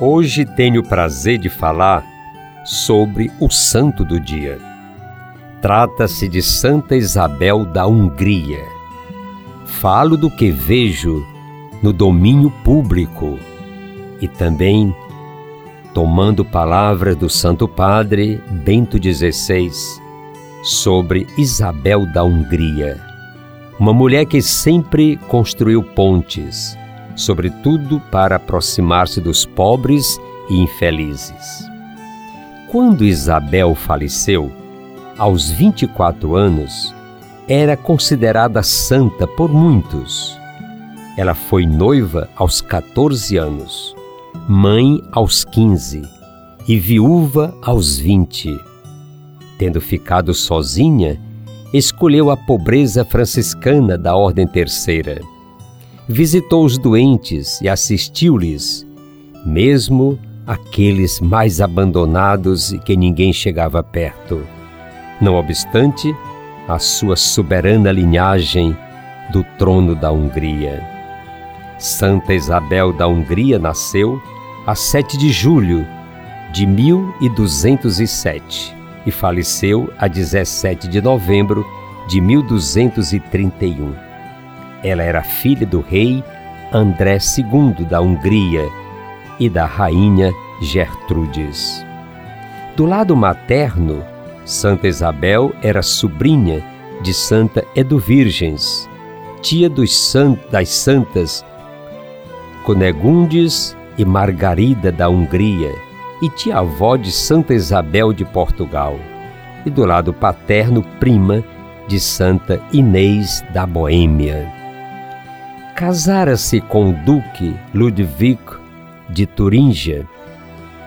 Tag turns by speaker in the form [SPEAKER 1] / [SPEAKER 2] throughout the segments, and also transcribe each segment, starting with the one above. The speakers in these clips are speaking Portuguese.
[SPEAKER 1] Hoje tenho o prazer de falar sobre o santo do dia. Trata-se de Santa Isabel da Hungria. Falo do que vejo no domínio público e também tomando palavras do Santo Padre Bento XVI sobre Isabel da Hungria, uma mulher que sempre construiu pontes, sobretudo para aproximar-se dos pobres e infelizes. Quando Isabel faleceu, aos 24 anos, era considerada santa por muitos. Ela foi noiva aos 14 anos, mãe aos 15 e viúva aos 20. Tendo ficado sozinha, escolheu a pobreza franciscana da Ordem Terceira. Visitou os doentes e assistiu-lhes, mesmo aqueles mais abandonados e que ninguém chegava perto. Não obstante, a sua soberana linhagem do trono da Hungria. Santa Isabel da Hungria nasceu a 7 de julho de 1207 e faleceu a 17 de novembro de 1231. Ela era filha do rei André II da Hungria e da rainha Gertrudes. Do lado materno, Santa Isabel era sobrinha de Santa Eduvirgens, tia dos san das santas Conegundes e Margarida da Hungria e tia-avó de Santa Isabel de Portugal, e do lado paterno, prima de Santa Inês da Boêmia. Casara-se com o duque Ludwig de Turíngia,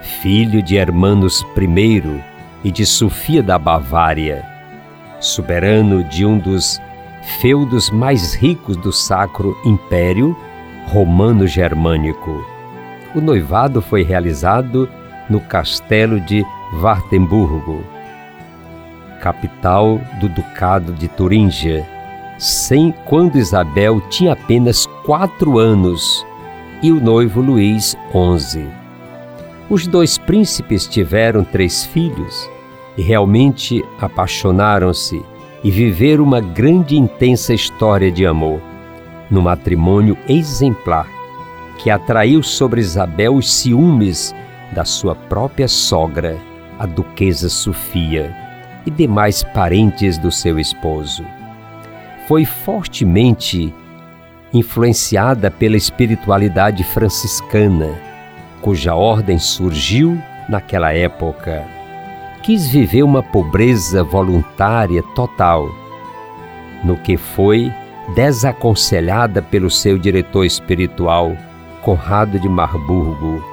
[SPEAKER 1] filho de Hermanos I e de Sofia da Bavária, soberano de um dos feudos mais ricos do Sacro Império Romano-Germânico. O noivado foi realizado no castelo de Wartenburgo, capital do Ducado de Turíngia, sem quando Isabel tinha apenas quatro anos e o noivo Luís XI. Os dois príncipes tiveram três filhos e realmente apaixonaram-se e viveram uma grande e intensa história de amor, no matrimônio exemplar que atraiu sobre Isabel os ciúmes da sua própria sogra, a duquesa Sofia, e demais parentes do seu esposo. Foi fortemente influenciada pela espiritualidade franciscana, cuja ordem surgiu naquela época. Quis viver uma pobreza voluntária total, no que foi desaconselhada pelo seu diretor espiritual, Conrado de Marburgo,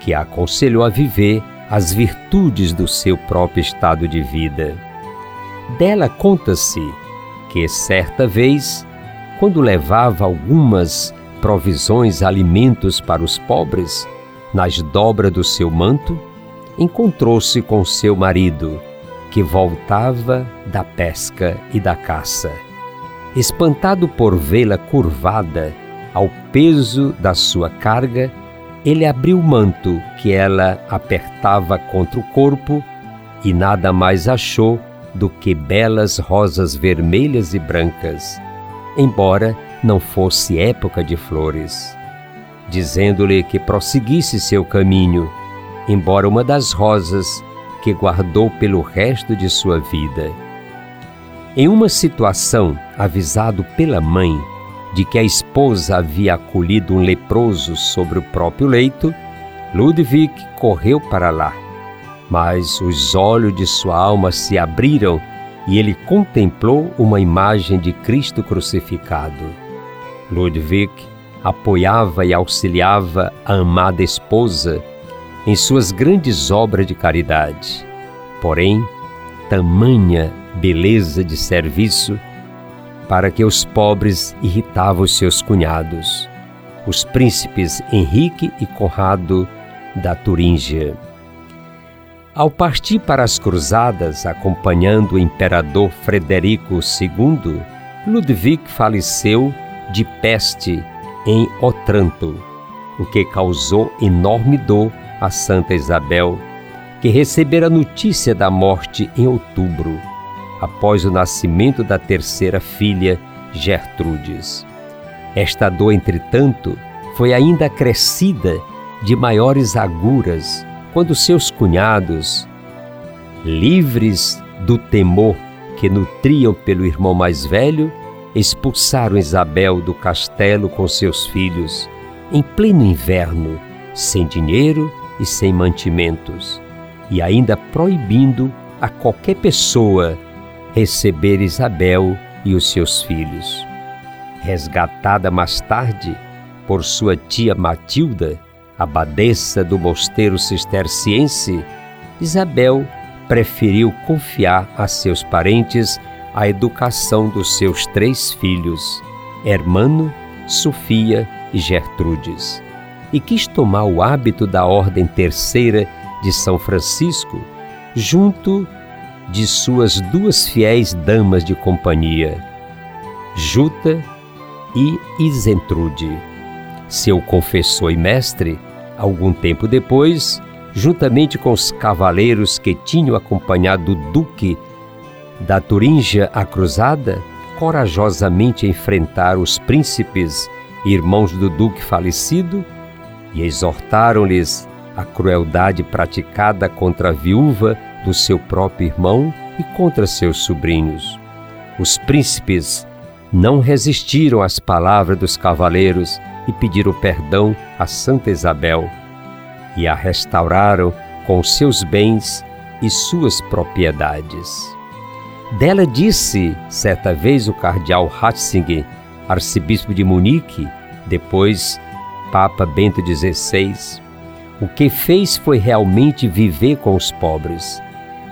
[SPEAKER 1] que a aconselhou a viver as virtudes do seu próprio estado de vida. Dela conta-se que, certa vez, quando levava algumas provisões, alimentos para os pobres, nas dobras do seu manto, encontrou-se com seu marido, que voltava da pesca e da caça. Espantado por vê-la curvada ao peso da sua carga, ele abriu o manto que ela apertava contra o corpo e nada mais achou do que belas rosas vermelhas e brancas embora não fosse época de flores, dizendo-lhe que prosseguisse seu caminho, embora uma das rosas que guardou pelo resto de sua vida. Em uma situação, avisado pela mãe de que a esposa havia acolhido um leproso sobre o próprio leito, Ludwig correu para lá. Mas os olhos de sua alma se abriram e ele contemplou uma imagem de Cristo crucificado. Ludwig apoiava e auxiliava a amada esposa em suas grandes obras de caridade. porém, tamanha beleza de serviço para que os pobres irritavam os seus cunhados, os príncipes Henrique e Conrado da Turíngia. Ao partir para as cruzadas, acompanhando o imperador Frederico II, Ludwig faleceu de peste em Otranto, o que causou enorme dor a Santa Isabel, que recebera notícia da morte em outubro, após o nascimento da terceira filha, Gertrudes. Esta dor, entretanto, foi ainda acrescida de maiores aguras quando seus cunhados, livres do temor que nutriam pelo irmão mais velho, expulsaram Isabel do castelo com seus filhos, em pleno inverno, sem dinheiro e sem mantimentos, e ainda proibindo a qualquer pessoa receber Isabel e os seus filhos. Resgatada mais tarde por sua tia Matilda, abadesa do mosteiro cisterciense, Isabel preferiu confiar a seus parentes a educação dos seus três filhos, Hermano, Sofia e Gertrudes, e quis tomar o hábito da Ordem Terceira de São Francisco, junto de suas duas fiéis damas de companhia, Juta e Isentrude. Seu confessor e mestre, Algum tempo depois, juntamente com os cavaleiros que tinham acompanhado o duque da Turíngia à cruzada, corajosamente enfrentaram os príncipes, irmãos do duque falecido, e exortaram-lhes a crueldade praticada contra a viúva do seu próprio irmão e contra seus sobrinhos. Os príncipes não resistiram às palavras dos cavaleiros e pediram perdão a Santa Isabel e a restauraram com seus bens e suas propriedades. Dela disse certa vez o cardeal Ratzinger, arcebispo de Munique, depois Papa Bento XVI, o que fez foi realmente viver com os pobres.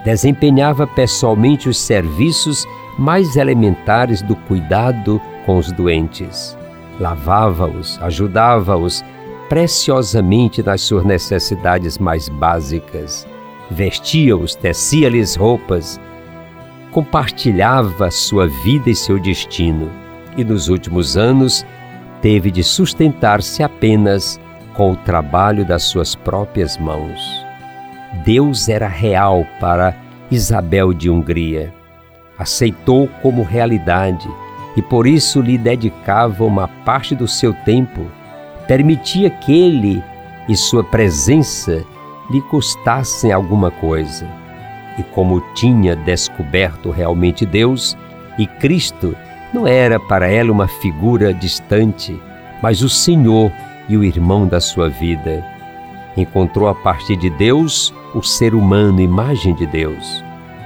[SPEAKER 1] Desempenhava pessoalmente os serviços mais elementares do cuidado com os doentes lavava-os, ajudava-os preciosamente nas suas necessidades mais básicas, vestia-os, tecia-lhes roupas, compartilhava sua vida e seu destino, e nos últimos anos teve de sustentar-se apenas com o trabalho das suas próprias mãos. Deus era real para Isabel de Hungria. Aceitou como realidade e por isso lhe dedicava uma parte do seu tempo, permitia que ele e sua presença lhe custassem alguma coisa. E como tinha descoberto realmente Deus e Cristo, não era para ela uma figura distante, mas o Senhor e o irmão da sua vida. Encontrou a partir de Deus o ser humano, imagem de Deus.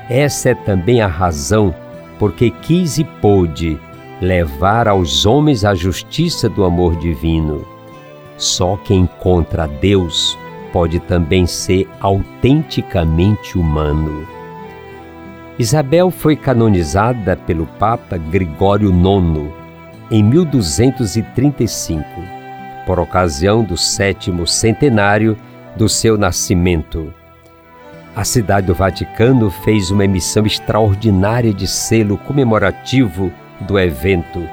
[SPEAKER 1] Essa é também a razão porque quis e pôde levar aos homens a justiça do amor divino. Só quem encontra Deus pode também ser autenticamente humano. Isabel foi canonizada pelo Papa Gregório IX em 1235, por ocasião do sétimo centenário do seu nascimento. A cidade do Vaticano fez uma emissão extraordinária de selo comemorativo do evento,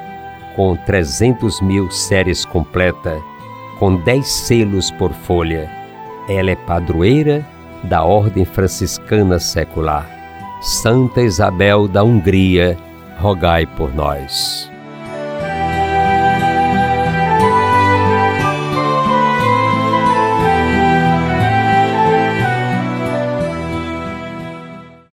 [SPEAKER 1] com 300 mil séries completa, com 10 selos por folha. Ela é padroeira da Ordem Franciscana Secular. Santa Isabel da Hungria, rogai por nós.